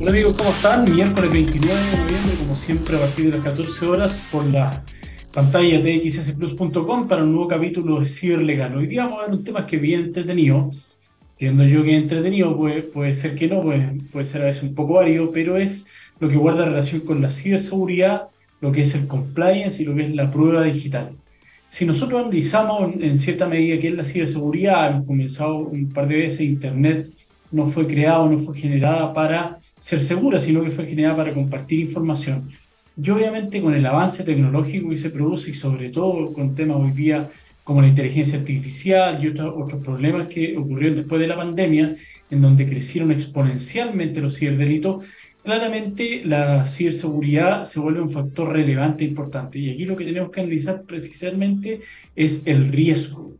Hola amigos, ¿cómo están? Miércoles 29 de noviembre, como siempre, a partir de las 14 horas, por la pantalla de xsplus.com para un nuevo capítulo de Ciberlegal. Hoy día vamos a ver un tema que es bien entretenido. Entiendo yo que es entretenido, puede, puede ser que no, puede, puede ser a veces un poco válido, pero es lo que guarda relación con la ciberseguridad, lo que es el compliance y lo que es la prueba digital. Si nosotros analizamos en cierta medida qué es la ciberseguridad, hemos comenzado un par de veces Internet no fue creado, no fue generada para ser segura, sino que fue generada para compartir información. Y obviamente con el avance tecnológico que se produce y sobre todo con temas hoy día como la inteligencia artificial y otros, otros problemas que ocurrieron después de la pandemia, en donde crecieron exponencialmente los ciberdelitos, claramente la ciberseguridad se vuelve un factor relevante e importante. Y aquí lo que tenemos que analizar precisamente es el riesgo.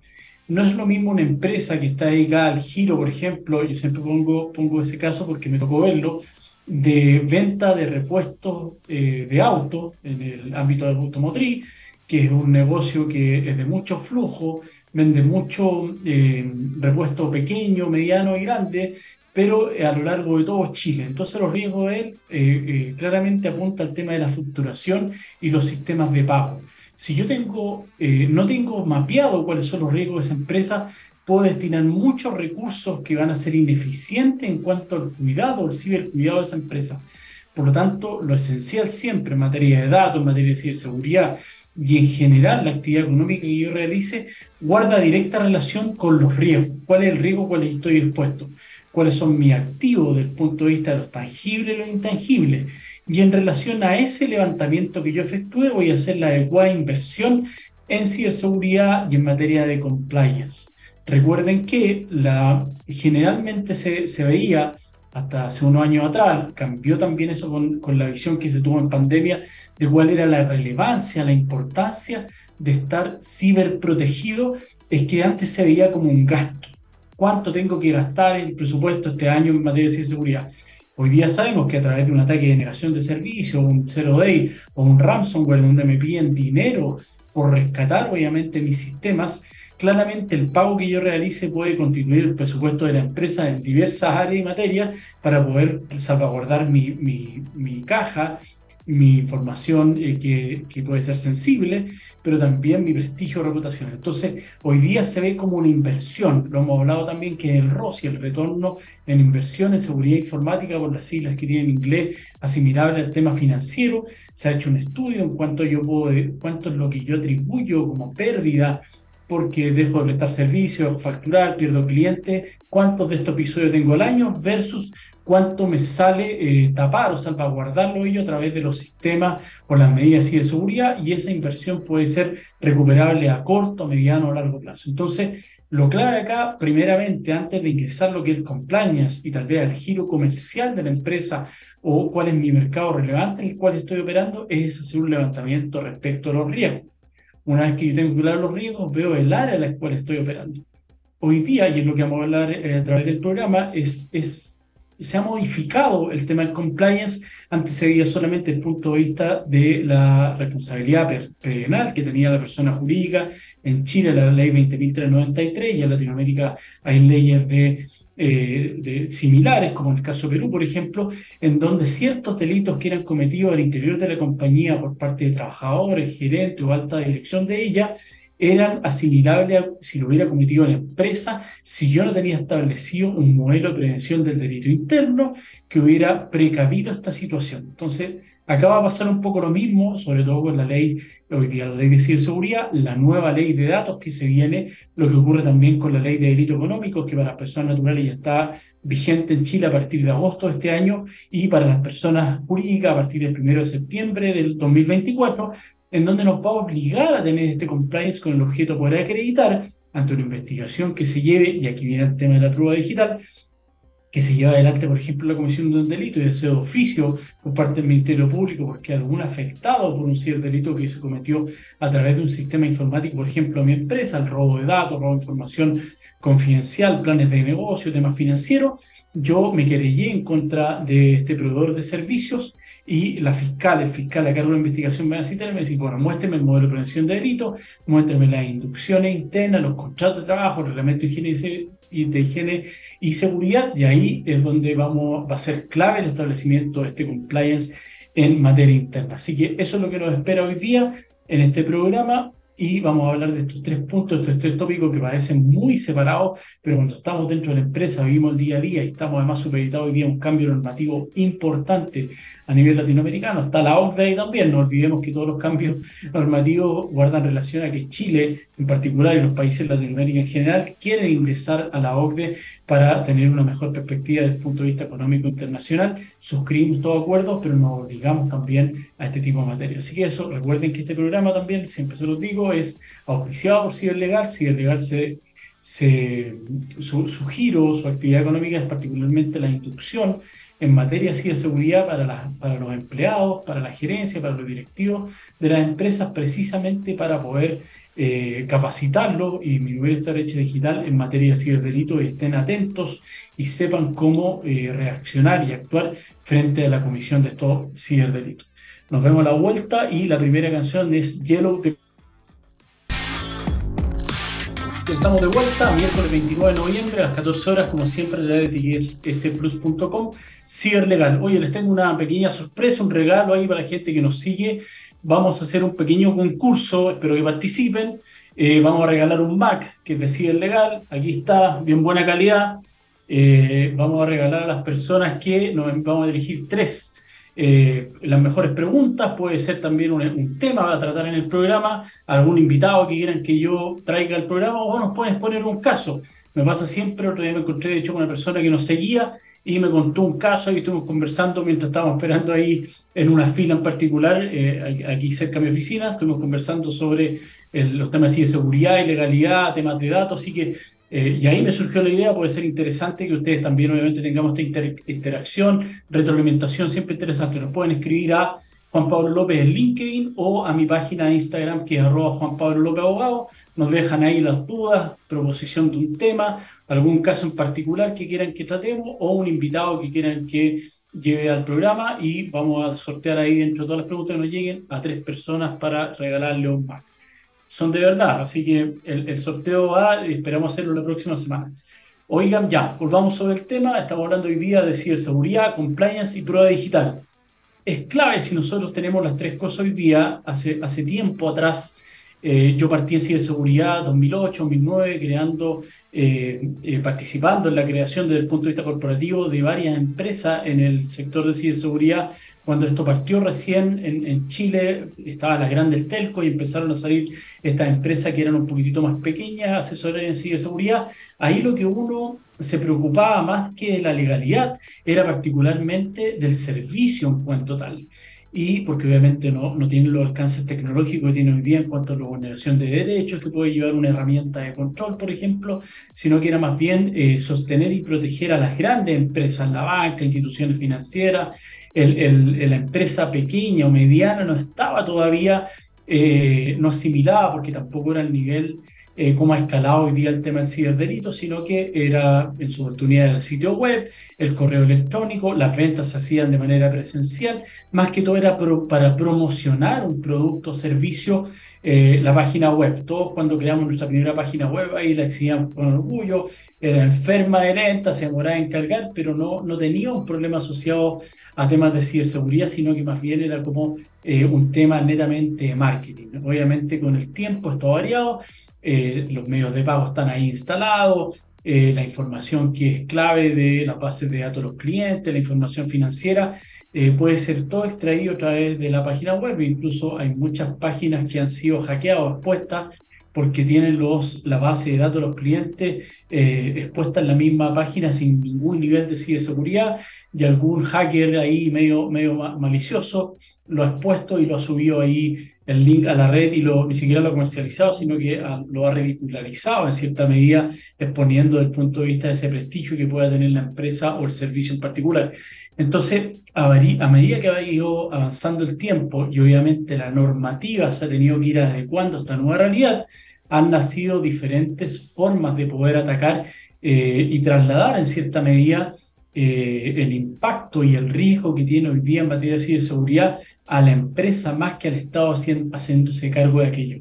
No es lo mismo una empresa que está dedicada al giro, por ejemplo, yo siempre pongo, ese caso porque me tocó verlo, de venta de repuestos eh, de auto en el ámbito del automotriz, que es un negocio que es de mucho flujo, vende mucho eh, repuesto pequeño, mediano y grande, pero a lo largo de todo Chile. Entonces los riesgos de él eh, eh, claramente apunta al tema de la facturación y los sistemas de pago. Si yo tengo, eh, no tengo mapeado cuáles son los riesgos de esa empresa, puedo destinar muchos recursos que van a ser ineficientes en cuanto al cuidado, al cibercuidado de esa empresa. Por lo tanto, lo esencial siempre en materia de datos, en materia de ciberseguridad y en general la actividad económica que yo realice guarda directa relación con los riesgos. ¿Cuál es el riesgo? ¿Cuál estoy expuesto? ¿Cuáles son mis activos desde el punto de vista de los tangibles y los intangibles? Y en relación a ese levantamiento que yo efectúe voy a hacer la adecuada inversión en ciberseguridad y en materia de compliance. Recuerden que generalmente se, veía hasta hace unos años atrás, cambió también eso con, con, la visión que se tuvo en pandemia de cuál era la relevancia, la importancia de estar ciberprotegido, es que antes se veía como un gasto. ¿Cuánto tengo que gastar en el presupuesto este año en materia de ciberseguridad? Hoy día sabemos que a través de un ataque de negación de servicio, un zero day o un ransomware donde me piden dinero por rescatar obviamente mis sistemas, claramente el pago que yo realice puede constituir el presupuesto de la empresa en diversas áreas y materias para poder salvaguardar mi, mi, mi caja mi información eh, que, puede ser sensible, pero también mi prestigio o reputación. Entonces, hoy día se ve como una inversión. Lo hemos hablado también que el ROS y el retorno en inversión en seguridad informática, por las siglas que tiene en inglés, asimilable al tema financiero, se ha hecho un estudio en cuanto yo puedo, cuánto es lo que yo atribuyo como pérdida porque dejo de prestar servicios, facturar, pierdo clientes, cuántos de estos episodios tengo al año versus cuánto me sale eh, tapar o salvaguardarlo ello a través de los sistemas o las medidas de seguridad y esa inversión puede ser recuperable a corto, mediano o largo plazo. Entonces, lo clave acá, primeramente, antes de ingresar lo que es compliance y tal vez el giro comercial de la empresa o cuál es mi mercado relevante en el cual estoy operando, es hacer un levantamiento respecto a los riesgos. Una vez que yo tengo claro los riesgos, veo el área en la cual estoy operando. Hoy día, y es lo que vamos a hablar eh, a través del programa, es, es, se ha modificado el tema del compliance. Antes se veía solamente el punto de vista de la responsabilidad penal que tenía la persona jurídica. En Chile la ley 20.393 y en Latinoamérica hay leyes de eh, de, similares, como en el caso de Perú, por ejemplo, en donde ciertos delitos que eran cometidos al interior de la compañía por parte de trabajadores, gerentes o alta dirección de ella, eran asimilables a si lo hubiera cometido la empresa, si yo no tenía establecido un modelo de prevención del delito interno que hubiera precavido esta situación. Entonces, Acá va a pasar un poco lo mismo, sobre todo con la ley, hoy día la ley de ciberseguridad, la nueva ley de datos que se viene, lo que ocurre también con la ley de delito económico, que para las personas naturales ya está vigente en Chile a partir de agosto de este año, y para las personas jurídicas a partir del 1 de septiembre del 2024, en donde nos va a obligar a tener este compliance con el objeto de poder acreditar ante una investigación que se lleve, y aquí viene el tema de la prueba digital, que se lleva adelante, por ejemplo, la comisión de un delito, y ese oficio por parte del Ministerio Público, porque algún afectado por un cierto delito que se cometió a través de un sistema informático, por ejemplo, a mi empresa, el robo de datos, robo de información confidencial, planes de negocio, temas financieros, yo me querellé en contra de este proveedor de servicios y la fiscal, el fiscal a cargo de la investigación me va a citar y me dice, bueno, muéstreme el modelo de prevención de delito, muéstreme las inducciones internas, los contratos de trabajo, el reglamento de higiene y de higiene y seguridad, y ahí es donde vamos, va a ser clave el establecimiento de este compliance en materia interna. Así que eso es lo que nos espera hoy día en este programa y vamos a hablar de estos tres puntos, estos tres tópicos que parecen muy separados, pero cuando estamos dentro de la empresa, vivimos el día a día y estamos además supeditados hoy día a un cambio normativo importante a nivel latinoamericano. Está la OCDE también, no olvidemos que todos los cambios normativos guardan relación a que Chile en particular y los países de Latinoamérica en general quieren ingresar a la OCDE para tener una mejor perspectiva desde el punto de vista económico internacional. Suscribimos todos acuerdos, pero nos obligamos también a este tipo de materia. Así que eso, recuerden que este programa también, siempre se los digo, es auspiciado por Ciberlegal. Ciberlegal se, se, su, su giro, su actividad económica es particularmente la inducción en materia de ciberseguridad para, para los empleados, para la gerencia, para los directivos de las empresas, precisamente para poder eh, capacitarlos y disminuir esta brecha digital en materia de ciberdelito y estén atentos y sepan cómo eh, reaccionar y actuar frente a la comisión de estos ciberdelitos. Nos vemos a la vuelta y la primera canción es Yellow de Estamos de vuelta, miércoles 29 de noviembre a las 14 horas, como siempre, de splus.com, ciberlegal. Oye, les tengo una pequeña sorpresa, un regalo ahí para la gente que nos sigue. Vamos a hacer un pequeño concurso, espero que participen. Eh, vamos a regalar un Mac que es de ciberlegal. Aquí está, bien buena calidad. Eh, vamos a regalar a las personas que nos vamos a dirigir tres eh, las mejores preguntas, puede ser también un, tema a tratar en el programa, algún invitado que quieran que yo traiga al programa o nos pueden poner un caso. Me pasa siempre, otro día me encontré de hecho con una persona que nos seguía y me contó un caso y estuvimos conversando mientras estábamos esperando ahí en una fila en particular, eh, aquí cerca de mi oficina, estuvimos conversando sobre los temas de seguridad y legalidad, temas de datos, así que eh, y ahí me surgió la idea, puede ser interesante que ustedes también obviamente tengamos esta interacción, retroalimentación, siempre interesante. Nos pueden escribir a Juan Pablo López en LinkedIn o a mi página de Instagram que es arroba Juan Pablo López Abogado. Nos dejan ahí las dudas, proposición de un tema, algún caso en particular que quieran que tratemos o un invitado que quieran que lleve al programa y vamos a sortear ahí dentro de todas las preguntas que nos lleguen a tres personas para regalarle un Mac son de verdad. Así que el, sorteo va y esperamos hacerlo la próxima semana. Oigan, ya, volvamos sobre el tema. Estamos hablando hoy día de ciberseguridad, compliance y prueba digital. Es clave si nosotros tenemos las tres cosas hoy día. Hace, hace tiempo atrás eh, yo partí en ciberseguridad 2008, 2009, creando, eh, eh, participando en la creación desde el punto de vista corporativo de varias empresas en el sector de ciberseguridad cuando esto partió recién en, Chile, estaban las grandes telcos y empezaron a salir estas empresas que eran un poquitito más pequeñas, asesores en ciberseguridad. Ahí lo que uno se preocupaba más que de la legalidad era particularmente del servicio en cuanto tal. Y porque obviamente no, no tiene los alcances tecnológicos que tiene hoy día en cuanto a la vulneración de derechos, que puede llevar una herramienta de control, por ejemplo, sino que era más bien eh, sostener y proteger a las grandes empresas, la banca, instituciones financieras, el, la empresa pequeña o mediana no estaba todavía, eh, no asimilada, porque tampoco era el nivel eh, como ha escalado hoy día el tema del ciberdelito, sino que era en su oportunidad el sitio web, el correo electrónico, las ventas se hacían de manera presencial, más que todo era para promocionar un producto o servicio eh, la página web. Todos cuando creamos nuestra primera página web, ahí la exhibíamos con orgullo, era enferma de lenta, se demoraba en cargar, pero no, no tenía un problema asociado a temas de ciberseguridad, sino que más bien era como eh, un tema netamente de marketing. Obviamente con el tiempo esto ha variado, eh, los medios de pago están ahí instalados, la información que es clave de las bases de datos de los clientes, la información financiera, eh, puede ser todo extraído a través de la página web. Incluso hay muchas páginas que han sido hackeadas o expuestas porque tienen los, la base de datos de los clientes eh, expuesta en la misma página sin ningún nivel de ciberseguridad y algún hacker ahí medio, medio malicioso lo ha expuesto y lo ha subido ahí el link a la red y lo, ni siquiera lo ha comercializado, sino que lo ha ridicularizado en cierta medida, exponiendo desde el punto de vista de ese prestigio que pueda tener la empresa o el servicio en particular. Entonces, a, medida que ha ido avanzando el tiempo y obviamente la normativa se ha tenido que ir adecuando a esta nueva realidad, han nacido diferentes formas de poder atacar eh, y trasladar en cierta medida eh, el impacto y el riesgo que tiene hoy día en materia de ciberseguridad a la empresa más que al Estado haciéndose cargo de aquello.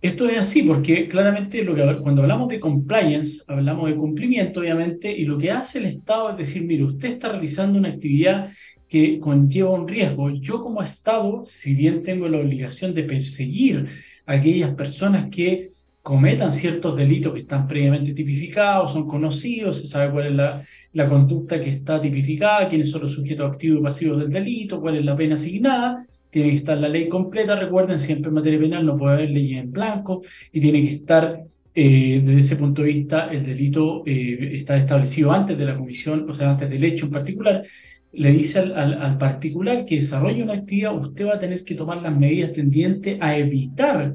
Esto es así porque claramente cuando hablamos de compliance, hablamos de cumplimiento, obviamente, y lo que hace el Estado es decir, mire, usted está realizando una actividad que conlleva un riesgo. Yo como Estado, si bien tengo la obligación de perseguir aquellas personas que cometan ciertos delitos que están previamente tipificados, son conocidos, se sabe cuál es la, la conducta que está tipificada, quiénes son los sujetos activos y pasivos del delito, cuál es la pena asignada, tiene que estar la ley completa, recuerden, siempre en materia penal no puede haber ley en blanco y tiene que estar, eh, desde ese punto de vista, el delito eh, está establecido antes de la comisión, o sea, antes del hecho en particular, le dice al, particular que desarrolla una actividad, usted va a tener que tomar las medidas tendientes a evitar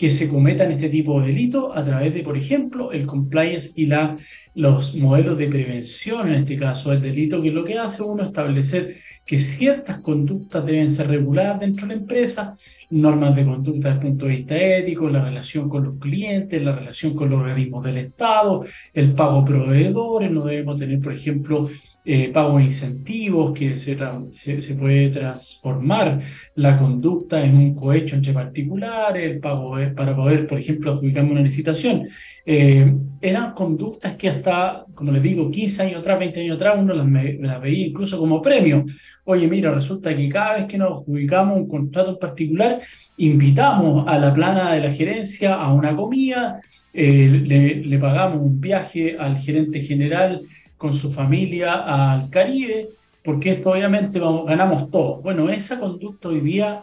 que se cometan este tipo de delitos a través de, por ejemplo, el compliance y la, los modelos de prevención, en este caso del delito, que lo que hace uno establecer que ciertas conductas deben ser reguladas dentro de la empresa, normas de conducta desde el punto de vista ético, la relación con los clientes, la relación con los organismos del Estado, el pago proveedores, no debemos tener, por ejemplo, eh, pago de incentivos, que se, se, puede transformar la conducta en un cohecho entre particulares, el pago para poder, por ejemplo, adjudicarme una licitación. Eh, eran conductas que hasta, como les digo, 15 años atrás, 20 años atrás, uno las, las, veía incluso como premio. Oye, mira, resulta que cada vez que nos adjudicamos un contrato en particular, invitamos a la plana de la gerencia a una comida, eh, le pagamos un viaje al gerente general con su familia al Caribe, porque esto obviamente ganamos todo. Bueno, esa conducta hoy día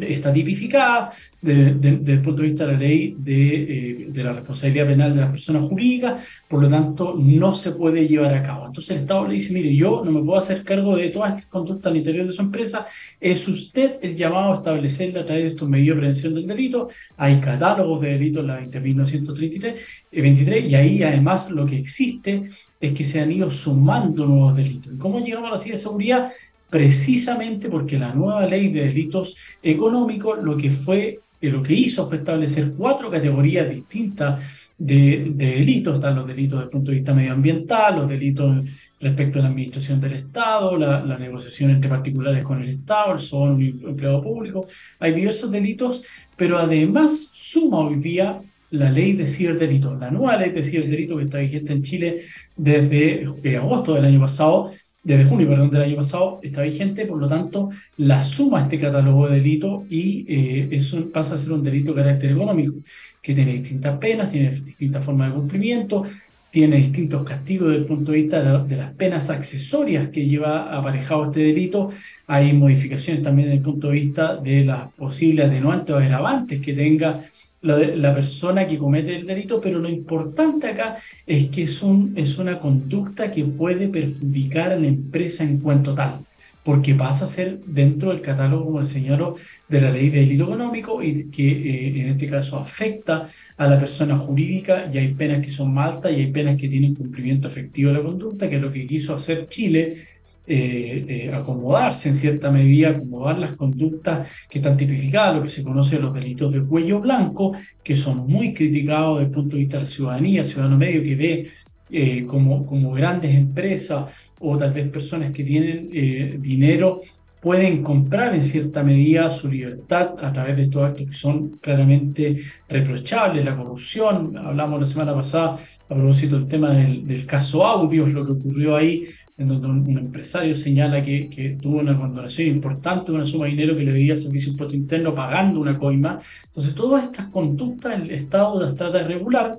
está tipificada desde el punto de vista de la ley eh, de, la responsabilidad penal de la persona jurídica, por lo tanto no se puede llevar a cabo. Entonces el Estado le dice, mire, yo no me puedo hacer cargo de todas estas conductas al interior de su empresa, es usted el llamado a establecerle a través de estos medios de prevención del delito, hay catálogos de delitos en la 20.933 23, y ahí además lo que existe es que se han ido sumando nuevos delitos. ¿Cómo llegamos a la ciberseguridad? Precisamente porque la nueva ley de delitos económicos lo que fue eh, lo que hizo fue establecer cuatro categorías distintas de, delitos. Están los delitos desde el punto de vista medioambiental, los delitos respecto a la administración del Estado, la, negociación entre particulares con el Estado, el son empleado público. Hay diversos delitos, pero además suma hoy día la ley de ciberdelito, la nueva ley de ciberdelito que está vigente en Chile desde eh, agosto del año pasado, desde junio, perdón, del año pasado, está vigente, por lo tanto, la suma este catálogo de delitos y eh, pasa a ser un delito de carácter económico, que tiene distintas penas, tiene distintas formas de cumplimiento, tiene distintos castigos desde el punto de vista de, las penas accesorias que lleva aparejado este delito. Hay modificaciones también desde el punto de vista de las posibles atenuantes o agravantes que tenga la, persona que comete el delito, pero lo importante acá es que es, un, es una conducta que puede perjudicar a la empresa en cuanto tal, porque pasa a ser dentro del catálogo, como le señalo, de la ley de delito económico y que eh, en este caso afecta a la persona jurídica y hay penas que son más altas y hay penas que tienen cumplimiento efectivo de la conducta, que es lo que quiso hacer Chile eh, eh, acomodarse en cierta medida, acomodar las conductas que están tipificadas, lo que se conoce los delitos de cuello blanco, que son muy criticados desde el punto de vista de la ciudadanía, ciudadano medio que ve eh, como, como grandes empresas o tal vez personas que tienen dinero pueden comprar en cierta medida su libertad a través de estos actos que son claramente reprochables, la corrupción. Hablamos la semana pasada a propósito del tema del, del caso Audios, lo que ocurrió ahí en donde un, empresario señala que, que, tuvo una condonación importante, una suma de dinero que le debía al Servicio de Impuesto Interno pagando una coima. Entonces, todas estas conductas el Estado las trata de regular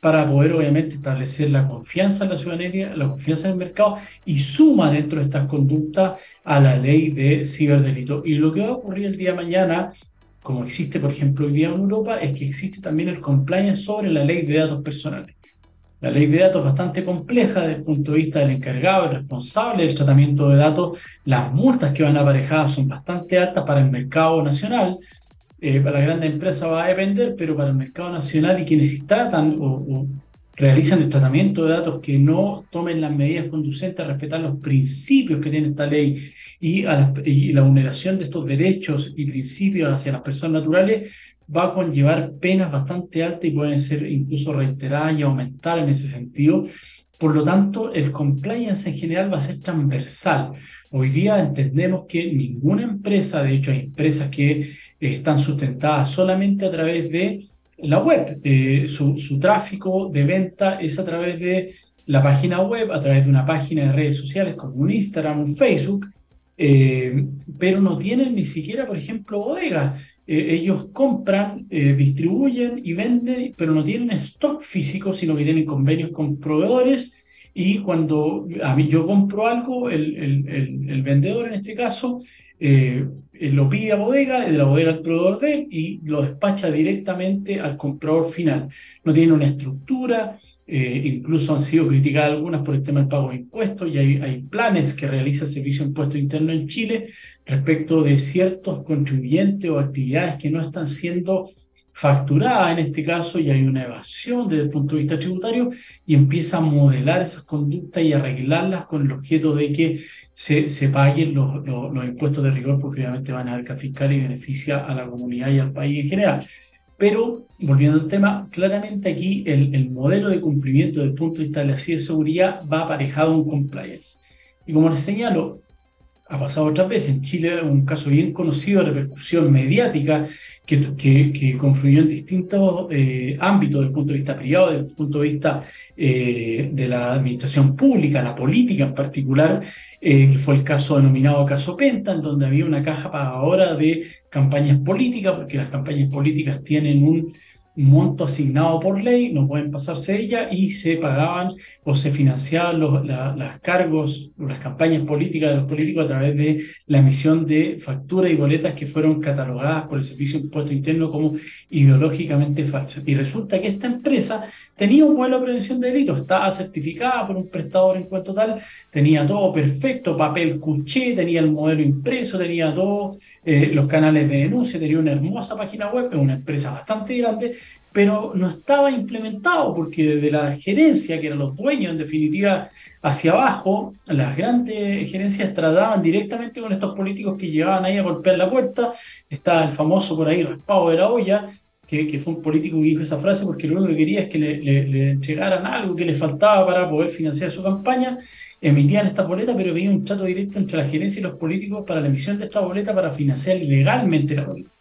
para poder, obviamente, establecer la confianza en la ciudadanía, la confianza en el mercado y suma dentro de estas conductas a la ley de ciberdelito. Y lo que va a ocurrir el día de mañana como existe, por ejemplo, hoy día en Europa, es que existe también el compliance sobre la ley de datos personales. La ley de datos es bastante compleja desde el punto de vista del encargado, el responsable del tratamiento de datos. Las multas que van aparejadas son bastante altas para el mercado nacional. Eh, para la grandes empresas va a depender, pero para el mercado nacional y quienes tratan o, realizan el tratamiento de datos que no tomen las medidas conducentes a respetar los principios que tiene esta ley y, y la vulneración de estos derechos y principios hacia las personas naturales, va a conllevar penas bastante altas y pueden ser incluso reiteradas y aumentar en ese sentido. Por lo tanto, el compliance en general va a ser transversal. Hoy día entendemos que ninguna empresa, de hecho hay empresas que están sustentadas solamente a través de la web. Eh, su, su, tráfico de venta es a través de la página web, a través de una página de redes sociales como un Instagram, un Facebook, eh, pero no tienen ni siquiera, por ejemplo, bodegas. Eh, ellos compran, distribuyen y venden, pero no tienen stock físico, sino que tienen convenios con proveedores. Y cuando yo compro algo, el, el, el vendedor en este caso eh, lo pide a bodega, de la bodega al proveedor de él y lo despacha directamente al comprador final. No tiene una estructura, eh, incluso han sido criticadas algunas por el tema del pago de impuestos y hay, planes que realiza el Servicio de Impuesto Interno en Chile respecto de ciertos contribuyentes o actividades que no están siendo facturada en este caso y hay una evasión desde el punto de vista tributario y empieza a modelar esas conductas y arreglarlas con el objeto de que se, se paguen los, los, impuestos de rigor porque obviamente van a arca fiscal y beneficia a la comunidad y al país en general. Pero, volviendo al tema, claramente aquí el, el modelo de cumplimiento desde el punto de vista de la ciberseguridad va aparejado a un compliance. Y como les señalo, ha pasado otras veces. En Chile, un caso bien conocido de repercusión mediática que, que, confluyó en distintos eh, ámbitos, desde el punto de vista privado, desde el punto de vista eh, de la administración pública, la política en particular, eh, que fue el caso denominado caso Penta, en donde había una caja pagadora de campañas políticas, porque las campañas políticas tienen un monto asignado por ley, no pueden pasarse de ella, y se pagaban o se financiaban los las cargos, las campañas políticas de los políticos a través de la emisión de facturas y boletas que fueron catalogadas por el Servicio de Impuesto Interno como ideológicamente falsas. Y resulta que esta empresa tenía un modelo de prevención de delitos, estaba certificada por un prestador en cuanto tal, tenía todo perfecto, papel cuché, tenía el modelo impreso, tenía todos eh, los canales de denuncia, tenía una hermosa página web, es una empresa bastante grande, pero no estaba implementado porque desde la gerencia, que eran los dueños en definitiva hacia abajo, las grandes gerencias trataban directamente con estos políticos que llegaban ahí a golpear la puerta. Estaba el famoso por ahí raspado de la olla, que, que, fue un político que dijo esa frase porque lo único que quería es que le, le, entregaran algo que le faltaba para poder financiar su campaña. Emitían esta boleta, pero había un trato directo entre la gerencia y los políticos para la emisión de esta boleta para financiar legalmente la boleta.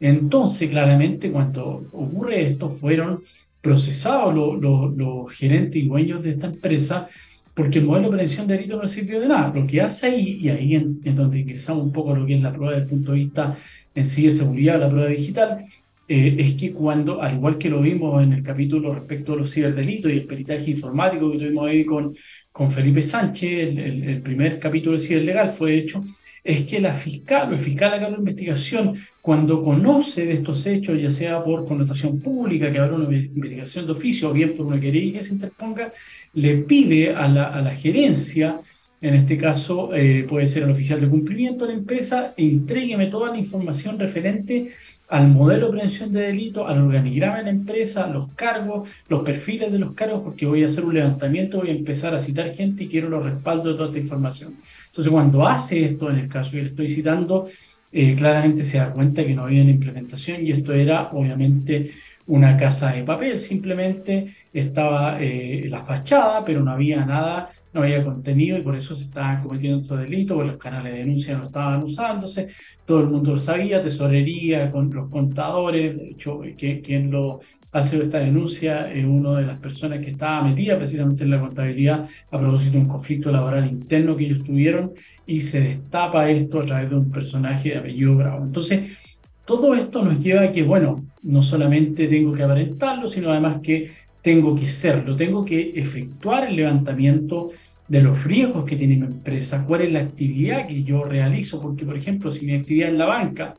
Entonces, claramente, cuando ocurre esto, fueron procesados los, gerentes y dueños de esta empresa porque el modelo de prevención de delito no sirvió de nada. Lo que hace ahí, y ahí es donde ingresamos un poco a lo que es la prueba desde el punto de vista en sí de seguridad, la prueba digital, eh, es que cuando, al igual que lo vimos en el capítulo respecto a los ciberdelitos y el peritaje informático que tuvimos ahí con, con Felipe Sánchez, el, el primer capítulo de ciberlegal fue hecho, es que la fiscal o el fiscal a cargo de investigación, cuando conoce de estos hechos, ya sea por connotación pública, que habrá una investigación de oficio, o bien por una querella que se interponga, le pide a la, a la gerencia, en este caso eh, puede ser el oficial de cumplimiento de la empresa, entrégueme toda la información referente al modelo de prevención de delito, al organigrama de la empresa, los cargos, los perfiles de los cargos, porque voy a hacer un levantamiento, voy a empezar a citar gente y quiero los respaldos de toda esta información. Entonces, cuando hace esto, en el caso que le estoy citando, eh, claramente se da cuenta que no había una implementación y esto era obviamente una casa de papel, simplemente estaba eh, la fachada, pero no había nada, no había contenido y por eso se estaban cometiendo estos delitos, los canales de denuncia no estaban usándose, todo el mundo lo sabía, tesorería, con los contadores, de hecho, quien lo hace esta denuncia es una de las personas que estaba metida precisamente en la contabilidad a propósito de un conflicto laboral interno que ellos tuvieron y se destapa esto a través de un personaje de apellido Bravo. Entonces, todo esto nos lleva a que, bueno, no solamente tengo que aparentarlo, sino además que tengo que serlo, tengo que efectuar el levantamiento de los riesgos que tiene mi empresa, cuál es la actividad que yo realizo, porque por ejemplo, si mi actividad es la banca,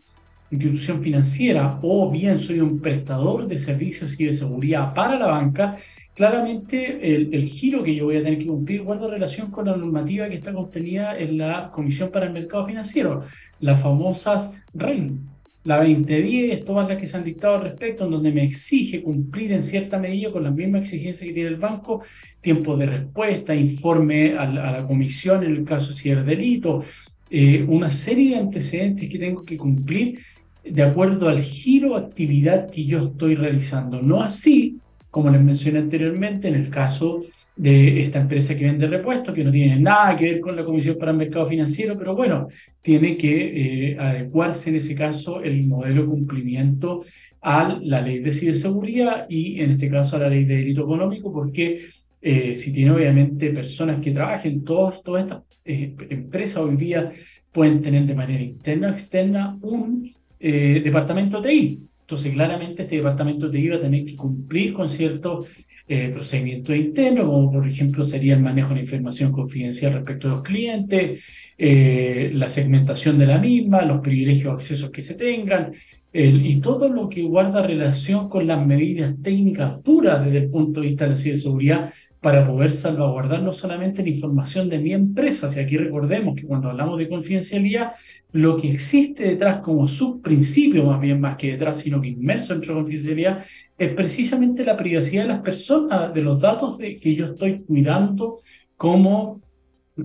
institución financiera o bien soy un prestador de servicios y de seguridad para la banca, claramente el, el, giro que yo voy a tener que cumplir guarda relación con la normativa que está contenida en la Comisión para el Mercado Financiero, las famosas REN, la 2010, todas las que se han dictado al respecto, en donde me exige cumplir en cierta medida con la misma exigencia que tiene el banco, tiempo de respuesta, informe a la, a la comisión en el caso si es delito, eh, una serie de antecedentes que tengo que cumplir de acuerdo al giro actividad que yo estoy realizando. No así, como les mencioné anteriormente, en el caso de esta empresa que vende repuestos, que no tiene nada que ver con la Comisión para el Mercado Financiero, pero bueno, tiene que eh, adecuarse en ese caso el modelo de cumplimiento a la ley de ciberseguridad y en este caso a la ley de delito económico, porque eh, si tiene obviamente personas que trabajen, todas, todas estas eh, empresas hoy día pueden tener de manera interna o externa un departamento TI. Entonces, claramente este departamento TI va a tener que cumplir con ciertos eh, procedimientos internos, como por ejemplo sería el manejo de la información confidencial respecto a los clientes, eh, la segmentación de la misma, los privilegios o accesos que se tengan, y todo lo que guarda relación con las medidas técnicas duras desde el punto de vista de la ciberseguridad para poder salvaguardar no solamente la información de mi empresa, si aquí recordemos que cuando hablamos de confidencialidad, lo que existe detrás como subprincipio, más bien más que detrás, sino que inmerso dentro de confidencialidad, es precisamente la privacidad de las personas, de los datos de, que yo estoy cuidando como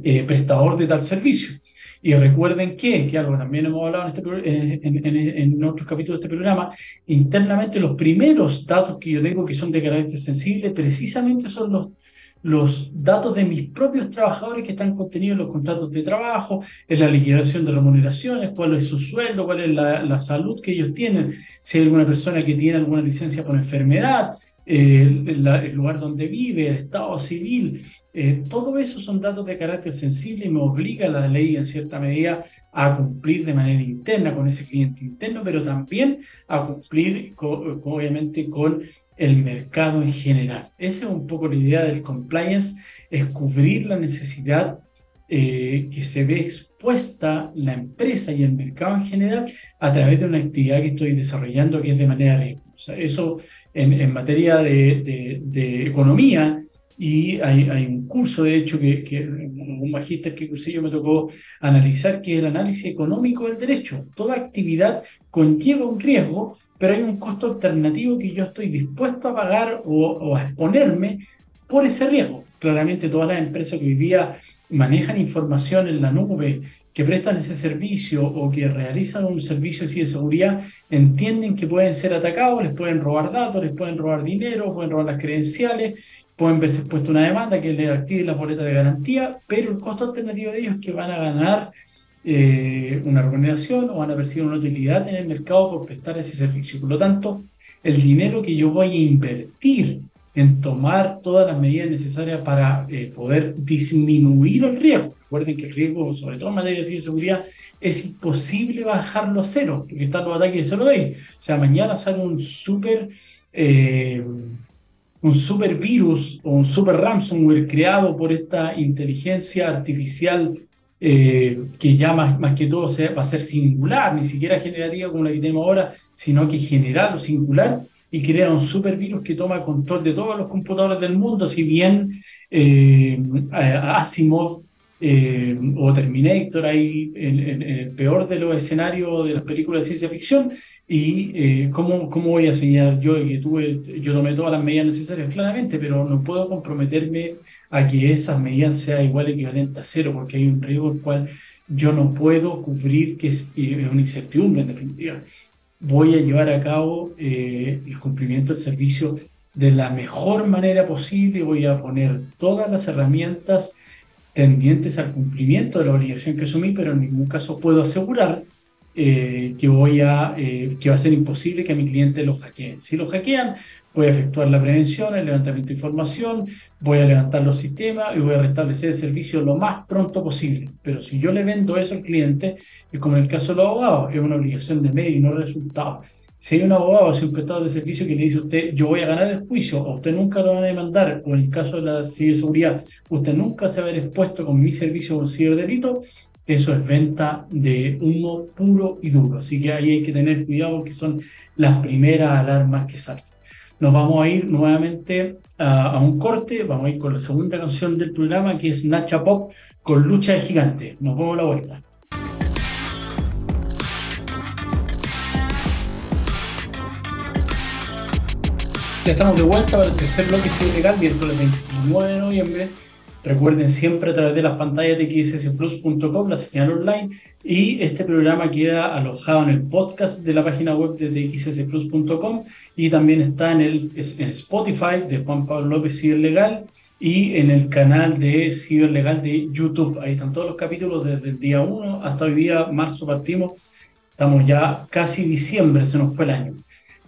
eh, prestador de tal servicio. Y recuerden que, que algo también hemos hablado en, este, en, en, en, otros capítulos de este programa, internamente los primeros datos que yo tengo que son de carácter sensible, precisamente son los, los datos de mis propios trabajadores que están contenidos en los contratos de trabajo, en la liquidación de remuneraciones, cuál es su sueldo, cuál es la, la salud que ellos tienen, si hay alguna persona que tiene alguna licencia por enfermedad, el, lugar donde vive, el estado civil, eh, todo eso son datos de carácter sensible y me obliga la ley en cierta medida a cumplir de manera interna con ese cliente interno, pero también a cumplir obviamente con el mercado en general. Esa es un poco la idea del compliance, es cubrir la necesidad eh, que se ve expuesta la empresa y el mercado en general a través de una actividad que estoy desarrollando que es de manera riesgosa. Eso en, materia de, economía, y hay, un curso, de hecho, que, un magíster que cursé yo me tocó analizar, que es el análisis económico del derecho. Toda actividad conlleva un riesgo, pero hay un costo alternativo que yo estoy dispuesto a pagar o, o a exponerme por ese riesgo. Claramente todas las empresas que hoy día manejan información en la nube que prestan ese servicio o que realizan un servicio así de seguridad entienden que pueden ser atacados, les pueden robar datos, les pueden robar dinero, pueden robar las credenciales, pueden verse expuesto una demanda que les active la boleta de garantía, pero el costo alternativo de ellos es que van a ganar eh, una remuneración o van a percibir una utilidad en el mercado por prestar ese servicio. Por lo tanto, el dinero que yo voy a invertir en tomar todas las medidas necesarias para eh, poder disminuir el riesgo. Recuerden que el riesgo, sobre todo en materia de seguridad, es imposible bajarlo a cero, porque están los ataques de cero day. O sea, mañana sale un super, eh, un super virus o un super ransomware creado por esta inteligencia artificial eh, que ya más, más que todo va a ser singular, ni siquiera generativa como la que tenemos ahora, sino que general o singular y crea un supervirus que toma control de todos los computadores del mundo, si bien eh, Asimov eh, o Terminator ahí en, el peor de los escenarios de las películas de ciencia ficción y eh, ¿cómo, ¿cómo, voy a señalar yo que tuve, yo tomé todas las medidas necesarias claramente, pero no puedo comprometerme a que esas medidas sean igual equivalente a cero porque hay un riesgo el cual yo no puedo cubrir que es, es una incertidumbre en definitiva voy a llevar a cabo eh, el cumplimiento del servicio de la mejor manera posible, voy a poner todas las herramientas tendientes al cumplimiento de la obligación que asumí, pero en ningún caso puedo asegurar eh, que, voy a, eh, que va a ser imposible que a mi cliente lo hackeen. Si lo hackean, voy a efectuar la prevención, el levantamiento de información, voy a levantar los sistemas y voy a restablecer el servicio lo más pronto posible. Pero si yo le vendo eso al cliente, y como en el caso de los abogados, es una obligación de medio y no resultado. Si hay un abogado o si un prestador de servicio que le dice a usted, yo voy a ganar el juicio, o usted nunca lo van a demandar, o en el caso de la ciberseguridad, usted nunca se va a ver expuesto con mi servicio o un ciberdelito, eso es venta de humo puro y duro. Así que ahí hay que tener cuidado porque son las primeras alarmas que saltan nos vamos a ir nuevamente a, un corte, vamos a ir con la segunda canción del programa que es Nacha Pop con Lucha de Gigante. Nos vemos la vuelta. Ya estamos de vuelta para el tercer bloque legal, miércoles 29 de noviembre Recuerden siempre a través de las pantallas de xsplus.com, la señal online, y este programa queda alojado en el podcast de la página web de xsplus.com y también está en el Spotify de Juan Pablo López y el Legal y en el canal de Ciberlegal de YouTube. Ahí están todos los capítulos desde el día 1 hasta hoy día, marzo partimos. Estamos ya casi diciembre, se nos fue el año.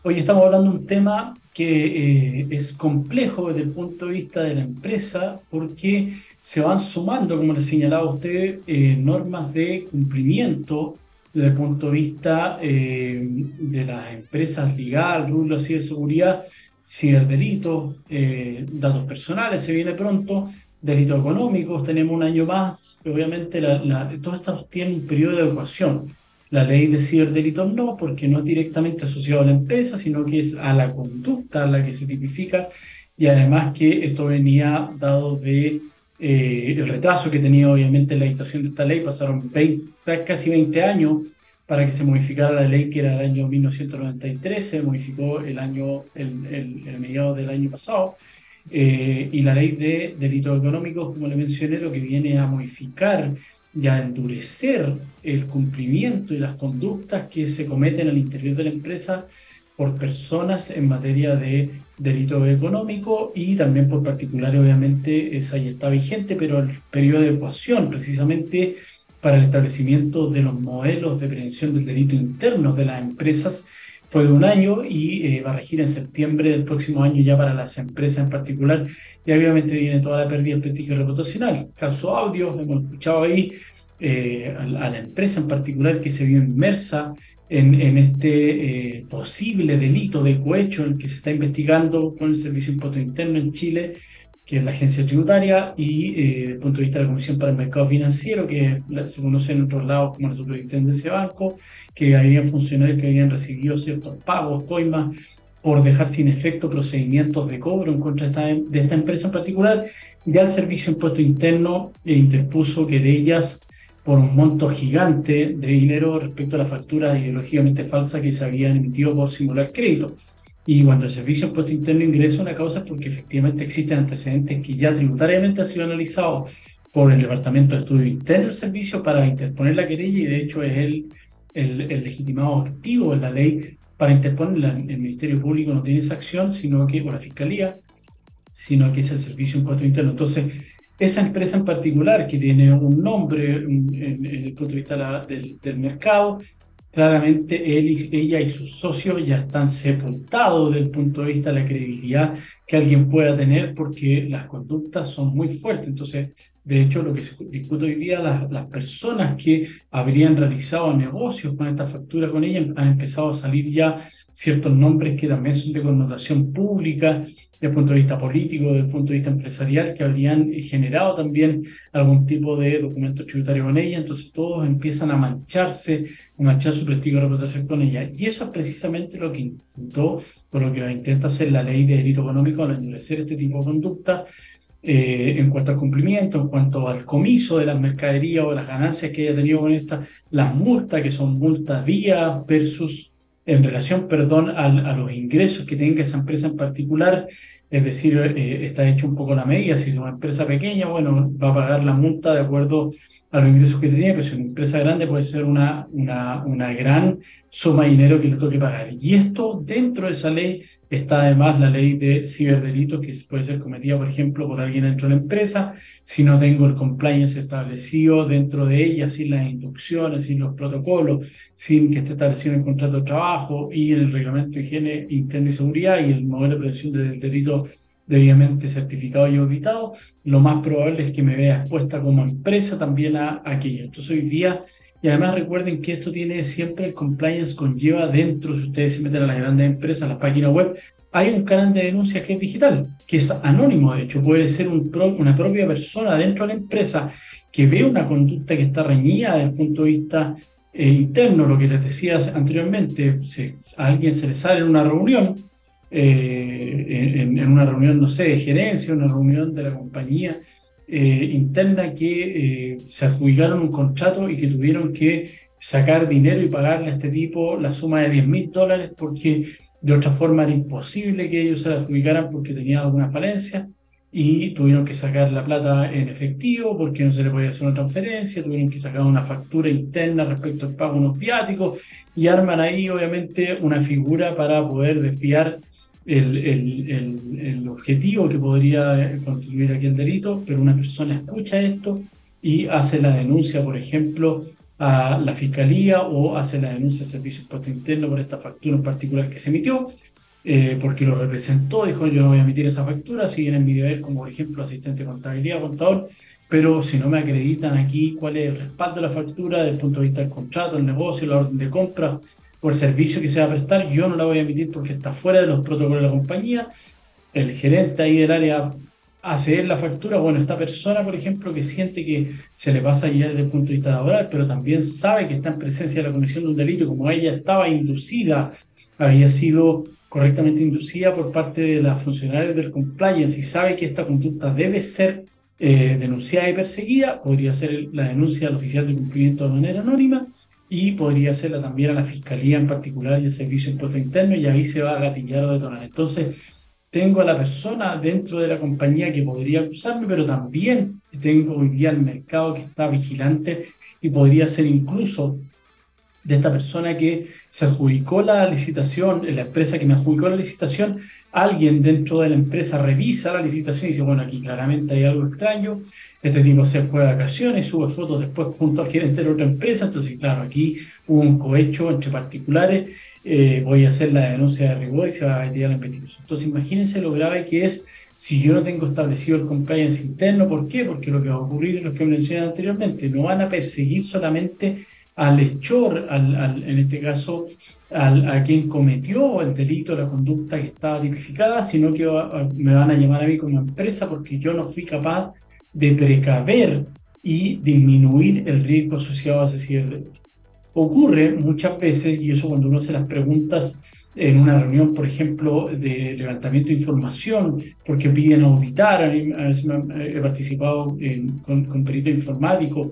Hoy estamos hablando de un tema que eh, es complejo desde el punto de vista de la empresa porque se van sumando, como les señalaba usted, eh, normas de cumplimiento desde el punto de vista eh, de las empresas ligadas, rulos de seguridad, ciberdelitos, eh, datos personales, se viene pronto, delitos económicos, tenemos un año más, obviamente la, la, todo esto tiene un periodo de evacuación. La ley de ciberdelitos no, porque no es directamente asociado a la empresa, sino que es a la conducta a la que se tipifica. Y además que esto venía dado de eh, el retraso que tenía obviamente la dictación de esta ley, pasaron 20, casi 20 años para que se modificara la ley que era del año 1993, se modificó el año, el, el, mediado del año pasado, eh, y la ley de delitos económicos, como le mencioné, lo que viene a modificar y a endurecer el cumplimiento y las conductas que se cometen al interior de la empresa por personas en materia de delito económico y también por particulares, obviamente, esa ya está vigente, pero el periodo de ecuación, precisamente para el establecimiento de los modelos de prevención del delito internos de las empresas, fue de un año y eh, va a regir en septiembre del próximo año ya para las empresas en particular. Y obviamente viene toda la pérdida del prestigio reputacional. Caso audio, hemos escuchado ahí eh, a, la empresa en particular que se vio inmersa en, este eh, posible delito de cohecho en que se está investigando con el Servicio Impuesto Interno en Chile, que es la agencia tributaria, y eh, desde el punto de vista de la Comisión para el Mercado Financiero, que se conoce en otros lados como la Superintendencia de Banco, que habían funcionarios que habían recibido ciertos pagos, coimas, por dejar sin efecto procedimientos de cobro en contra de esta, empresa en particular, ya el Servicio Impuesto Interno interpuso querellas por un monto gigante de dinero respecto a las facturas ideológicamente falsas que se habían emitido por simular crédito. Y cuando el Servicio de Impuesto Interno ingresa una causa porque efectivamente existen antecedentes que ya tributariamente han sido analizados por el Departamento de Estudio Interno del Servicio para interponer la querella y de hecho es el, el, el legitimado activo en la ley para interponerla. El Ministerio Público no tiene esa acción, sino que, o la Fiscalía, sino que es el Servicio Impuesto Interno. Entonces, esa empresa en particular, que tiene un nombre en, el punto de vista del, del, mercado, claramente él y, ella y sus socios ya están sepultados desde el punto de vista de la credibilidad que alguien pueda tener porque las conductas son muy fuertes. Entonces, de hecho, lo que se discute hoy día, las, las personas que habrían realizado negocios con esta factura con ella han empezado a salir ya ciertos nombres que también son de connotación pública, desde el punto de vista político, desde el punto de vista empresarial, que habrían generado también algún tipo de documento tributario con ella. Entonces todos empiezan a mancharse, a manchar su prestigio de reputación con ella. Y eso es precisamente lo que intentó, por lo que intenta hacer la ley de delito económico al endurecer este tipo de conducta. Eh, en cuanto al cumplimiento, en cuanto al comiso de las mercaderías o las ganancias que haya tenido con esta, las multas, que son multas día versus en relación, perdón, a, a, los ingresos que tenga esa empresa en particular, es decir, eh, está hecho un poco la medida, si es una empresa pequeña, bueno, va a pagar la multa de acuerdo a los ingresos que tiene, pero si una empresa grande puede ser una, una, una gran suma de dinero que le toque pagar. Y esto, dentro de esa ley, está además la ley de ciberdelitos que puede ser cometida, por ejemplo, por alguien dentro de la empresa, si no tengo el compliance establecido dentro de ella, sin las instrucciones, sin los protocolos, sin que esté establecido el contrato de trabajo y el reglamento de higiene interna y seguridad y el modelo de prevención del delito debidamente certificado y auditado, lo más probable es que me vea expuesta como empresa también a, aquello. Entonces hoy día, y además recuerden que esto tiene siempre el compliance conlleva dentro, si ustedes se meten a las grandes empresas, a la página web, hay un canal de denuncia que es digital, que es anónimo, de hecho, puede ser un una propia persona dentro de la empresa que ve una conducta que está reñida desde el punto de vista eh, interno, lo que les decía anteriormente, a alguien se le sale en una reunión, eh, en, una reunión, no sé, de gerencia, una reunión de la compañía eh, interna que eh, se adjudicaron un contrato y que tuvieron que sacar dinero y pagarle a este tipo la suma de 10 mil dólares porque de otra forma era imposible que ellos se adjudicaran porque tenían alguna falencia y tuvieron que sacar la plata en efectivo porque no se le podía hacer una transferencia, tuvieron que sacar una factura interna respecto al pago de unos viáticos y arman ahí obviamente una figura para poder desviar el, el, el, objetivo que podría contribuir aquí el delito, pero una persona escucha esto y hace la denuncia, por ejemplo, a la fiscalía o hace la denuncia al Servicio Impuesto Interno por esta factura en particular que se emitió, eh, porque lo representó, dijo yo no voy a emitir esa factura, siguen en mi deber como por ejemplo asistente de contabilidad, contador, pero si no me acreditan aquí cuál es el respaldo de la factura desde el punto de vista del contrato, el negocio, la orden de compra o el servicio que se va a prestar, yo no la voy a emitir porque está fuera de los protocolos de la compañía. El gerente ahí del área hace la factura, bueno, esta persona, por ejemplo, que siente que se le pasa ya desde el punto de vista laboral, pero también sabe que está en presencia de la comisión de un delito, como ella estaba inducida, había sido correctamente inducida por parte de las funcionarios del compliance y sabe que esta conducta debe ser eh, denunciada y perseguida, podría ser la denuncia al oficial de cumplimiento de manera anónima y podría hacerla también a la fiscalía en particular y el servicio de impuesto interno y ahí se va a gatillar o detonar. Entonces, tengo a la persona dentro de la compañía que podría acusarme, pero también tengo hoy día el mercado que está vigilante y podría ser incluso de esta persona que se adjudicó la licitación, la empresa que me adjudicó la licitación, alguien dentro de la empresa revisa la licitación y dice, bueno, aquí claramente hay algo extraño, este tipo se fue de vacaciones, sube fotos después junto al gerente de otra empresa, entonces claro, aquí hubo un cohecho entre particulares eh, voy a hacer la denuncia de rigor y se va a meter a la investigación. Entonces, imagínense lo grave que es si yo no tengo establecido el compliance interno. ¿Por qué? Porque lo que va a ocurrir es lo que mencioné anteriormente. No van a perseguir solamente al hechor, al, en este caso, al, a quien cometió el delito, la conducta que estaba tipificada, sino que me van a llamar a mí como empresa porque yo no fui capaz de precaver y disminuir el riesgo asociado a ese cierre. Ocurre muchas veces, y eso cuando uno hace las preguntas en una reunión, por ejemplo, de levantamiento de información, porque piden auditar, a veces he participado con, con perito informático,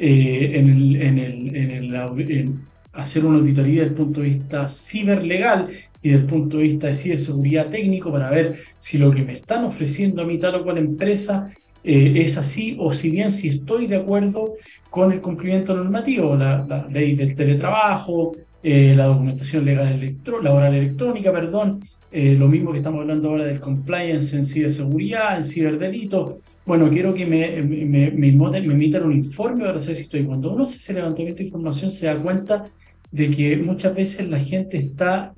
eh, en, hacer una auditoría desde el punto de vista ciberlegal y desde el punto de vista de ciberseguridad técnico para ver si lo que me están ofreciendo a mí tal o cual empresa eh, es así o si bien si estoy de acuerdo con el cumplimiento normativo, la, ley del teletrabajo, eh, la documentación legal laboral electrónica, perdón, lo mismo que estamos hablando ahora del compliance en ciberseguridad, en ciberdelito. Bueno, quiero que me, me, me, me un informe para saber si estoy. Cuando uno hace ese levantamiento de información se da cuenta de que muchas veces la gente está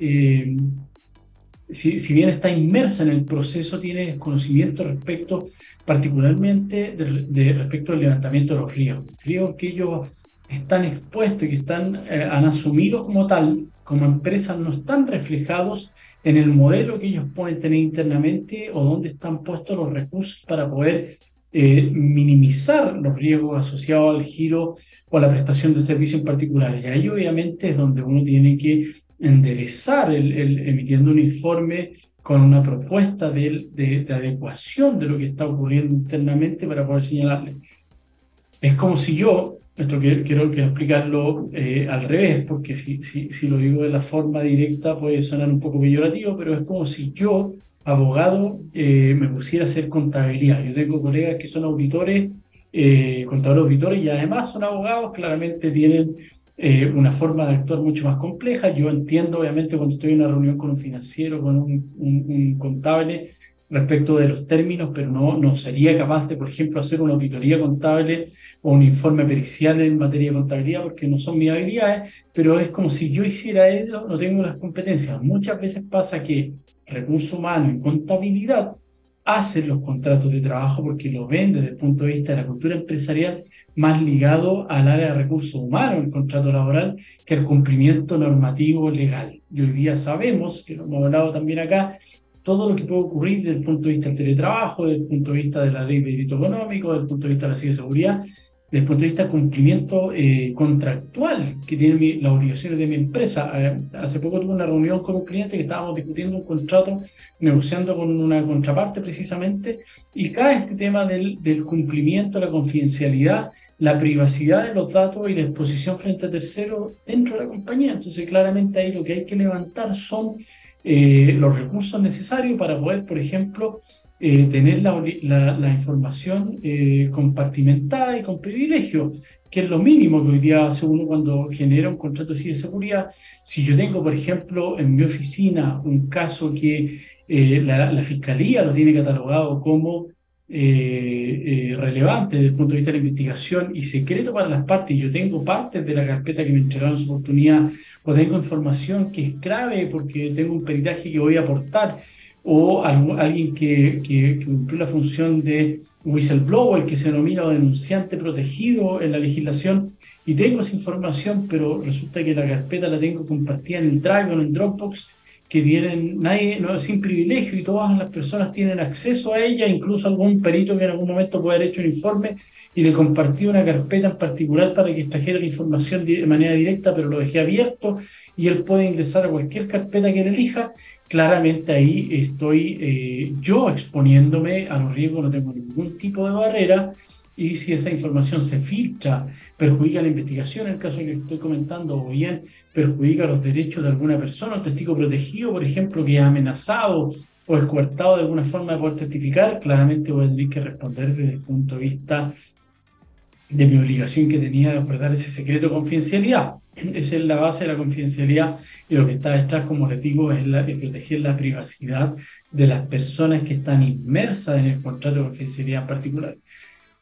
si, bien está inmersa en el proceso, tiene conocimiento respecto, particularmente de, respecto al levantamiento de los ríos. Ríos que ellos están expuestos y que están, eh, han asumido como tal, como empresas, no están reflejados en el modelo que ellos pueden tener internamente o dónde están puestos los recursos para poder eh, minimizar los riesgos asociados al giro o a la prestación de servicios en particular. Y ahí obviamente es donde uno tiene que enderezar el, emitiendo un informe con una propuesta de, de, adecuación de lo que está ocurriendo internamente para poder señalarle. Es como si yo, esto quiero, quiero, explicarlo eh, al revés, porque si, lo digo de la forma directa puede sonar un poco peyorativo, pero es como si yo, abogado, eh, me pusiera a hacer contabilidad. Yo tengo colegas que son auditores, eh, contadores auditores, y además son abogados, claramente tienen eh, una forma de actuar mucho más compleja. Yo entiendo, obviamente, cuando estoy en una reunión con un financiero, con un, contable, respecto de los términos, pero no, no sería capaz de, por ejemplo, hacer una auditoría contable o un informe pericial en materia de contabilidad, porque no son mis habilidades, pero es como si yo hiciera eso, no tengo las competencias. Muchas veces pasa que recurso humano en contabilidad hacen los contratos de trabajo porque lo ven desde el punto de vista de la cultura empresarial más ligado al área de recursos humanos, el contrato laboral, que el cumplimiento normativo legal. Y hoy día sabemos, que lo hemos hablado también acá, todo lo que puede ocurrir desde el punto de vista del teletrabajo, desde el punto de vista de la ley de delito económico, desde el punto de vista de la ciberseguridad, desde el punto de vista del cumplimiento eh, contractual que tiene las obligaciones de mi empresa. Eh, hace poco tuve una reunión con un cliente que estábamos discutiendo un contrato, negociando con una contraparte precisamente, y cae este tema del, del cumplimiento, la confidencialidad, la privacidad de los datos y la exposición frente a terceros dentro de la compañía. Entonces, claramente ahí lo que hay que levantar son eh, los recursos necesarios para poder, por ejemplo, eh, tener la, información eh, compartimentada y con privilegio, que es lo mínimo que hoy día hace uno cuando genera un contrato de seguridad. Si yo tengo, por ejemplo, en mi oficina un caso que la, fiscalía lo tiene catalogado como relevante desde el punto de vista de la investigación y secreto para las partes, yo tengo partes de la carpeta que me entregaron su oportunidad, o tengo información que es clave porque tengo un peritaje que voy a aportar, o alguien que, que, cumplió la función de whistleblower, que se denomina denunciante protegido en la legislación, y tengo esa información, pero resulta que la carpeta la tengo compartida en Drive o en Dropbox, que tienen nadie, no, sin privilegio y todas las personas tienen acceso a ella, incluso algún perito que en algún momento puede haber hecho un informe y le compartí una carpeta en particular para que extrajera la información de manera directa, pero lo dejé abierto y él puede ingresar a cualquier carpeta que él elija. Claramente ahí estoy eh, yo exponiéndome a los riesgos, no tengo ningún tipo de barrera y si esa información se filtra, perjudica la investigación, en el caso que estoy comentando, o bien perjudica los derechos de alguna persona, un testigo protegido, por ejemplo, que es amenazado o es coartado de alguna forma de poder testificar, claramente voy a tener que responder desde el punto de vista de mi obligación que tenía de guardar ese secreto de confidencialidad. Esa es la base de la confidencialidad y lo que está detrás, como les digo, es, la, proteger la privacidad de las personas que están inmersas en el contrato de confidencialidad en particular.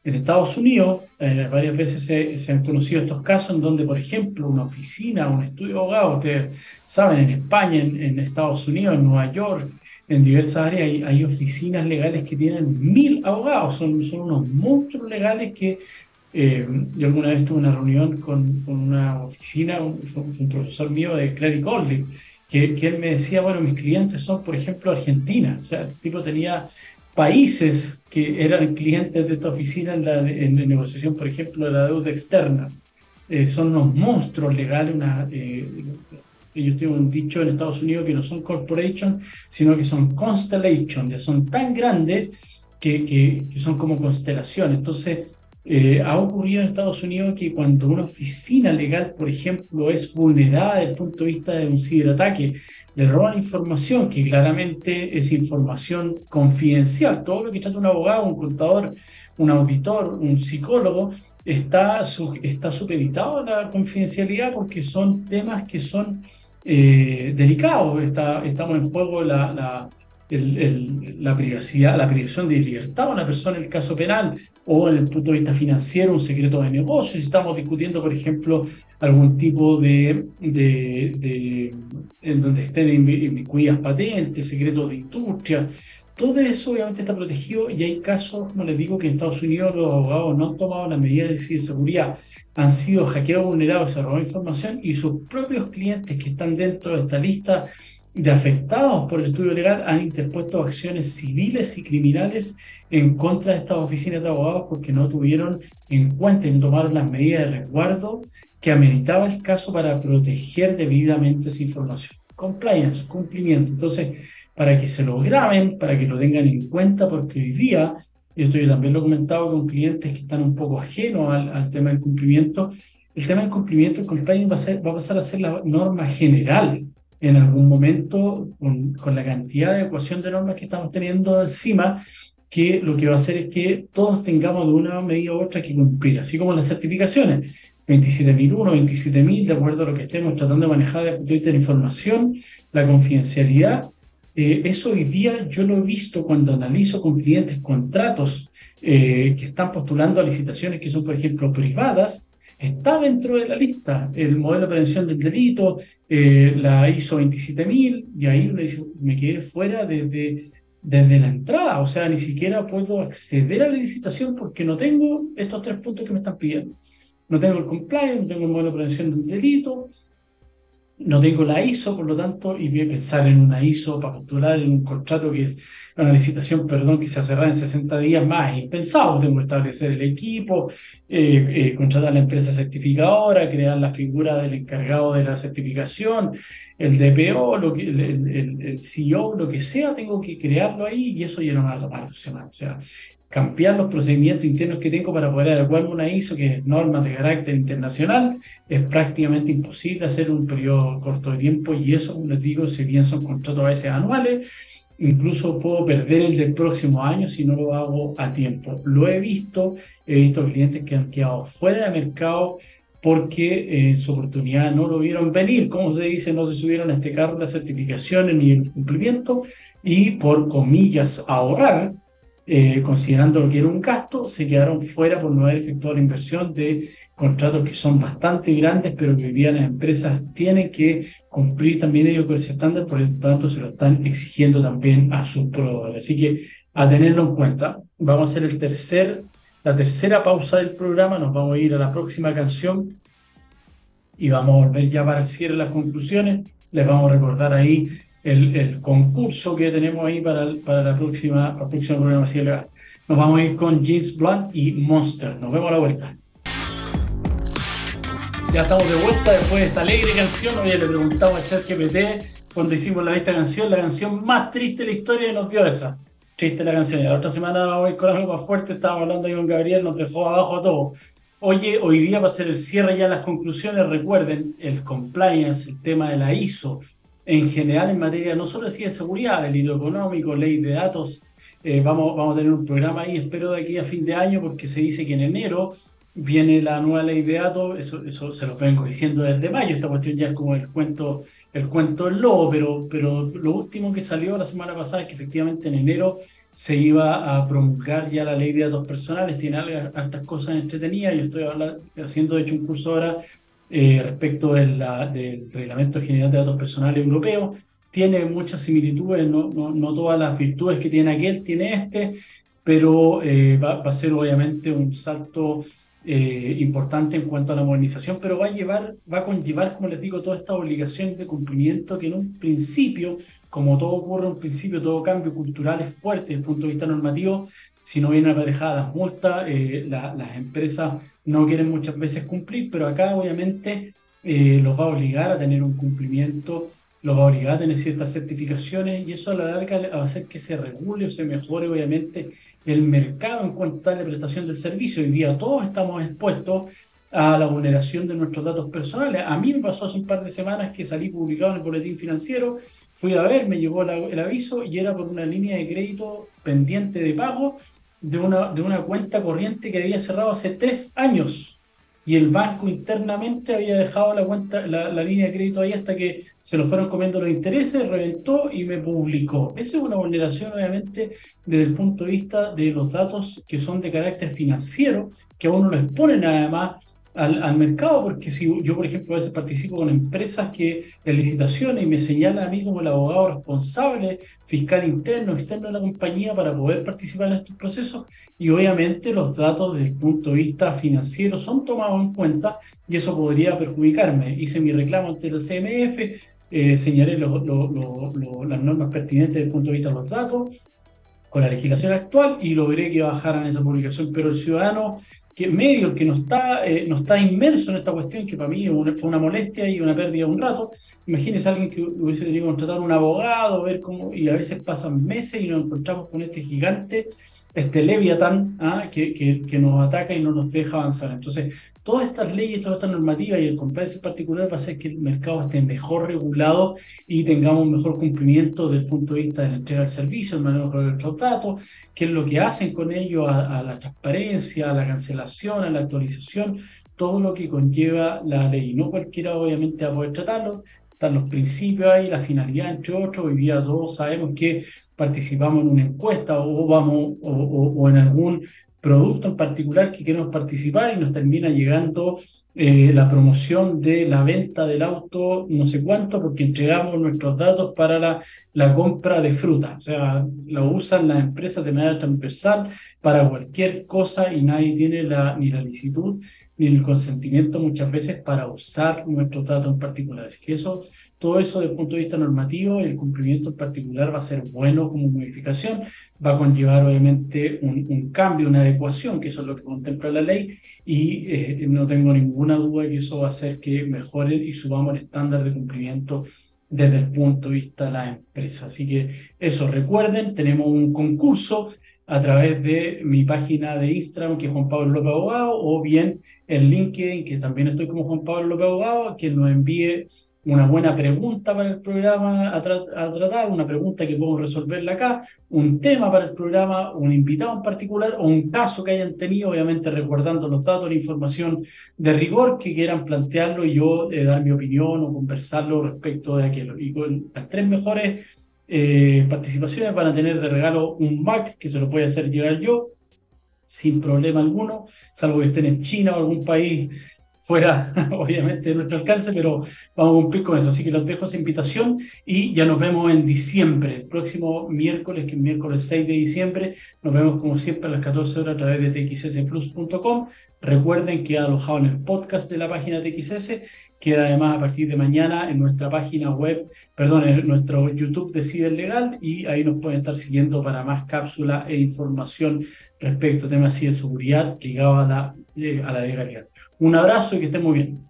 En Estados Unidos, eh, varias veces se, han conocido estos casos en donde, por ejemplo, una oficina, un estudio de abogados, ustedes saben, en España, en, Estados Unidos, en Nueva York, en diversas áreas hay, oficinas legales que tienen mil abogados, son, son unos monstruos legales que eh, yo alguna vez tuve una reunión con, con una oficina, un, un, profesor mío de Clary College, que, que, él me decía, bueno, mis clientes son, por ejemplo, Argentina. O sea, el tipo tenía países que eran clientes de esta oficina en la, en la negociación, por ejemplo, de la deuda externa. Eh, son unos monstruos legales, una, eh, ellos tienen un dicho en Estados Unidos que no son corporation, sino que son constellation, ya son tan grandes que, que, que son como constelaciones. Entonces, eh, ha ocurrido en Estados Unidos que cuando una oficina legal, por ejemplo, es vulnerada desde el punto de vista de un ciberataque, le roban información que claramente es información confidencial. Todo lo que trata un abogado, un contador, un auditor, un psicólogo, está, está supeditado a la confidencialidad porque son temas que son eh, delicados. Estamos en juego la, la la privacidad, la privación de libertad de una persona en el caso penal o en el punto de vista financiero, un secreto de negocio. Si estamos discutiendo, por ejemplo, algún tipo de, de, en donde estén inmiscuidas patentes, secretos de industria, todo eso obviamente está protegido y hay casos, como les digo, que en Estados Unidos los abogados no han tomado las medidas de seguridad, han sido hackeados, vulnerados, se robado información y sus propios clientes que están dentro de esta lista de afectados por el estudio legal han interpuesto acciones civiles y criminales en contra de estas oficinas de abogados porque no tuvieron en cuenta y no tomaron las medidas de resguardo que ameritaba el caso para proteger debidamente esa información. Compliance, cumplimiento. Entonces, para que se lo graben, para que lo tengan en cuenta, porque hoy día, y esto yo también lo he comentado con clientes que están un poco ajenos al, tema del cumplimiento, el tema del cumplimiento, el compliance va a, ser, va a pasar a ser la norma general en algún momento con, con, la cantidad de ecuación de normas que estamos teniendo encima, que lo que va a hacer es que todos tengamos de una medida u otra que cumplir, así como las certificaciones. 27.001, 27.000, de acuerdo a lo que estemos tratando de manejar de punto de vista de la información, la confidencialidad. Eh, eso hoy día yo lo he visto cuando analizo con clientes contratos eh, que están postulando a licitaciones que son, por ejemplo, privadas, está dentro de la lista el modelo de prevención del delito, eh, la ISO 27000, y ahí me quedé fuera desde, desde la entrada, o sea, ni siquiera puedo acceder a la licitación porque no tengo estos tres puntos que me están pidiendo. No tengo el compliance, no tengo el modelo de prevención del delito, no tengo la ISO, por lo tanto, y voy a pensar en una ISO para postular en un contrato que es una licitación, perdón, que se cerrado en 60 días más, impensado. Tengo que establecer el equipo, eh, eh, contratar a la empresa certificadora, crear la figura del encargado de la certificación, el DPO, el, el CEO, lo que sea, tengo que crearlo ahí y eso ya no me va a tomar dos semanas. O sea, cambiar los procedimientos internos que tengo para poder adecuarme a una ISO, que es norma de carácter internacional, es prácticamente imposible hacer un periodo corto de tiempo y eso, como les digo, si bien son contratos a veces anuales, incluso puedo perder el del próximo año si no lo hago a tiempo. Lo he visto, he visto clientes que han quedado fuera del mercado porque eh, su oportunidad no lo vieron venir, como se dice, no se subieron a este carro las certificaciones ni el cumplimiento. Y por comillas ahorrar, eh, considerando que era un gasto, se quedaron fuera por no haber efectuado la inversión de contratos que son bastante grandes, pero que hoy día las empresas tienen que cumplir también ellos con ese estándar, por lo tanto se lo están exigiendo también a sus proveedores. Así que a tenerlo en cuenta. Vamos a hacer el tercer la tercera pausa del programa, nos vamos a ir a la próxima canción y vamos a volver ya para el cierre de las conclusiones. Les vamos a recordar ahí el, el concurso que tenemos ahí para, para la próxima, la próxima programación legal. Nos vamos a ir con James Blunt y Monster. Nos vemos a la vuelta. Ya estamos de vuelta después de esta alegre canción. Hoy le preguntamos a ChatGPT cuando hicimos la esta canción, la canción más triste de la historia y nos dio esa triste la canción. La otra semana vamos a ir con algo más fuerte. Estábamos hablando ahí con Gabriel, nos dejó abajo todo. Oye, hoy día va a ser el cierre ya las conclusiones. Recuerden, el compliance, el tema de la ISO, en general en materia no solo de seguridad, delito económico, ley de datos. Eh, vamos, vamos a tener un programa ahí, espero de aquí a fin de año, porque se dice que en enero viene la nueva ley de datos, eso, eso se lo vengo diciendo desde mayo, esta cuestión ya es como el cuento, el cuento del lobo, pero, pero lo último que salió la semana pasada es que efectivamente en enero se iba a promulgar ya la ley de datos personales, tiene altas cosas entretenidas, yo estoy haciendo de hecho un curso ahora eh, respecto del Reglamento General de Datos Personales Europeo, tiene muchas similitudes, no, no, no, todas las virtudes que tiene aquel, tiene este, pero eh, va, va, a ser obviamente un salto eh, importante en cuanto a la modernización, pero va a llevar, va a conllevar, como les digo, toda esta obligación de cumplimiento que en un principio, como todo ocurre en un principio, todo cambio cultural es fuerte desde el punto de vista normativo, si no vienen aparejadas las multas, eh, las empresas no quieren muchas veces cumplir, pero acá obviamente eh, los va a obligar a tener un cumplimiento los va a obligar a tener ciertas certificaciones y eso a la larga va a hacer que se regule o se mejore obviamente el mercado en cuanto a la prestación del servicio. Hoy día todos estamos expuestos a la vulneración de nuestros datos personales. A mí me pasó hace un par de semanas que salí publicado en el boletín financiero, fui a ver, me llegó el aviso y era por una línea de crédito pendiente de pago de una, de una cuenta corriente que había cerrado hace tres años y el banco internamente había dejado la cuenta, la, línea de crédito ahí hasta que se lo fueron comiendo los intereses, reventó y me publicó. Esa es una vulneración, obviamente, desde el punto de vista de los datos que son de carácter financiero, que a uno lo exponen además al, mercado, porque si yo, por ejemplo, a veces participo con empresas que en licitaciones y me señalan a mí como el abogado responsable, fiscal interno, externo de la compañía para poder participar en estos procesos, y obviamente los datos desde el punto de vista financiero son tomados en cuenta y eso podría perjudicarme. Hice mi reclamo ante el CMF, eh, señalé las normas pertinentes desde el punto de vista de los datos, con la legislación actual y logré que bajaran esa publicación, pero el ciudadano que medio que no está, eh, no está inmerso en esta cuestión, que para mí fue una molestia y una pérdida de un rato. Imagínese alguien que hubiese tenido que contratar a un abogado, ver cómo, y a veces pasan meses y nos encontramos con este gigante este Leviatán ¿ah? que, que, que, nos ataca y no nos deja avanzar. Entonces, todas estas leyes, todas estas normativas y el compliance en particular va a hacer que el mercado esté mejor regulado y tengamos un mejor cumplimiento desde el punto de vista de la entrega del servicio, el manejo de nuestros datos, qué es lo que hacen con ello a, a la transparencia, a la cancelación, a la actualización, todo lo que conlleva la ley. No cualquiera obviamente va a poder tratarlo, están los principios ahí, la finalidad, entre otros. Hoy día todos sabemos que participamos en una encuesta o vamos o, o, en algún producto en particular que queremos participar y nos termina llegando eh, la promoción de la venta del auto, no sé cuánto, porque entregamos nuestros datos para la, la compra de fruta. O sea, lo usan las empresas de manera transversal para cualquier cosa y nadie tiene la, ni la licitud ni el consentimiento muchas veces para usar nuestros datos en particular. Así que eso, todo eso desde el punto de vista normativo, el cumplimiento en particular va a ser bueno como modificación, va a conllevar obviamente un, cambio, una adecuación, que eso es lo que contempla la ley, y eh, no tengo ninguna duda que eso va a hacer que mejore y subamos el estándar de cumplimiento desde el punto de vista de la empresa. Así que eso, recuerden, tenemos un concurso a través de mi página de Instagram, que es Juan Pablo López Abogado, o bien el LinkedIn, que también estoy como Juan Pablo López Abogado, que nos envíe una buena pregunta para el programa a, tratar, una pregunta que podemos resolverla acá, un tema para el programa, un invitado en particular o un caso que hayan tenido, obviamente recordando los datos, la información de rigor que quieran plantearlo y yo eh, dar mi opinión o conversarlo respecto de aquello. Y con las tres mejores eh, participaciones van a tener de regalo un Mac que se lo voy a hacer llegar yo sin problema alguno, salvo que estén en China o algún país fuera, obviamente, de nuestro alcance, pero vamos a cumplir con eso. Así que los dejo esa invitación y ya nos vemos en diciembre, el próximo miércoles, que es miércoles 6 de diciembre. Nos vemos como siempre a las 14 horas a través de txsplus.com. Recuerden que ha alojado en el podcast de la página TXS Queda además a partir de mañana en nuestra página web, perdón, en nuestro YouTube de Ciber Legal y ahí nos pueden estar siguiendo para más cápsula e información respecto a temas de seguridad ligados eh, a la legalidad. Un abrazo y que estén muy bien.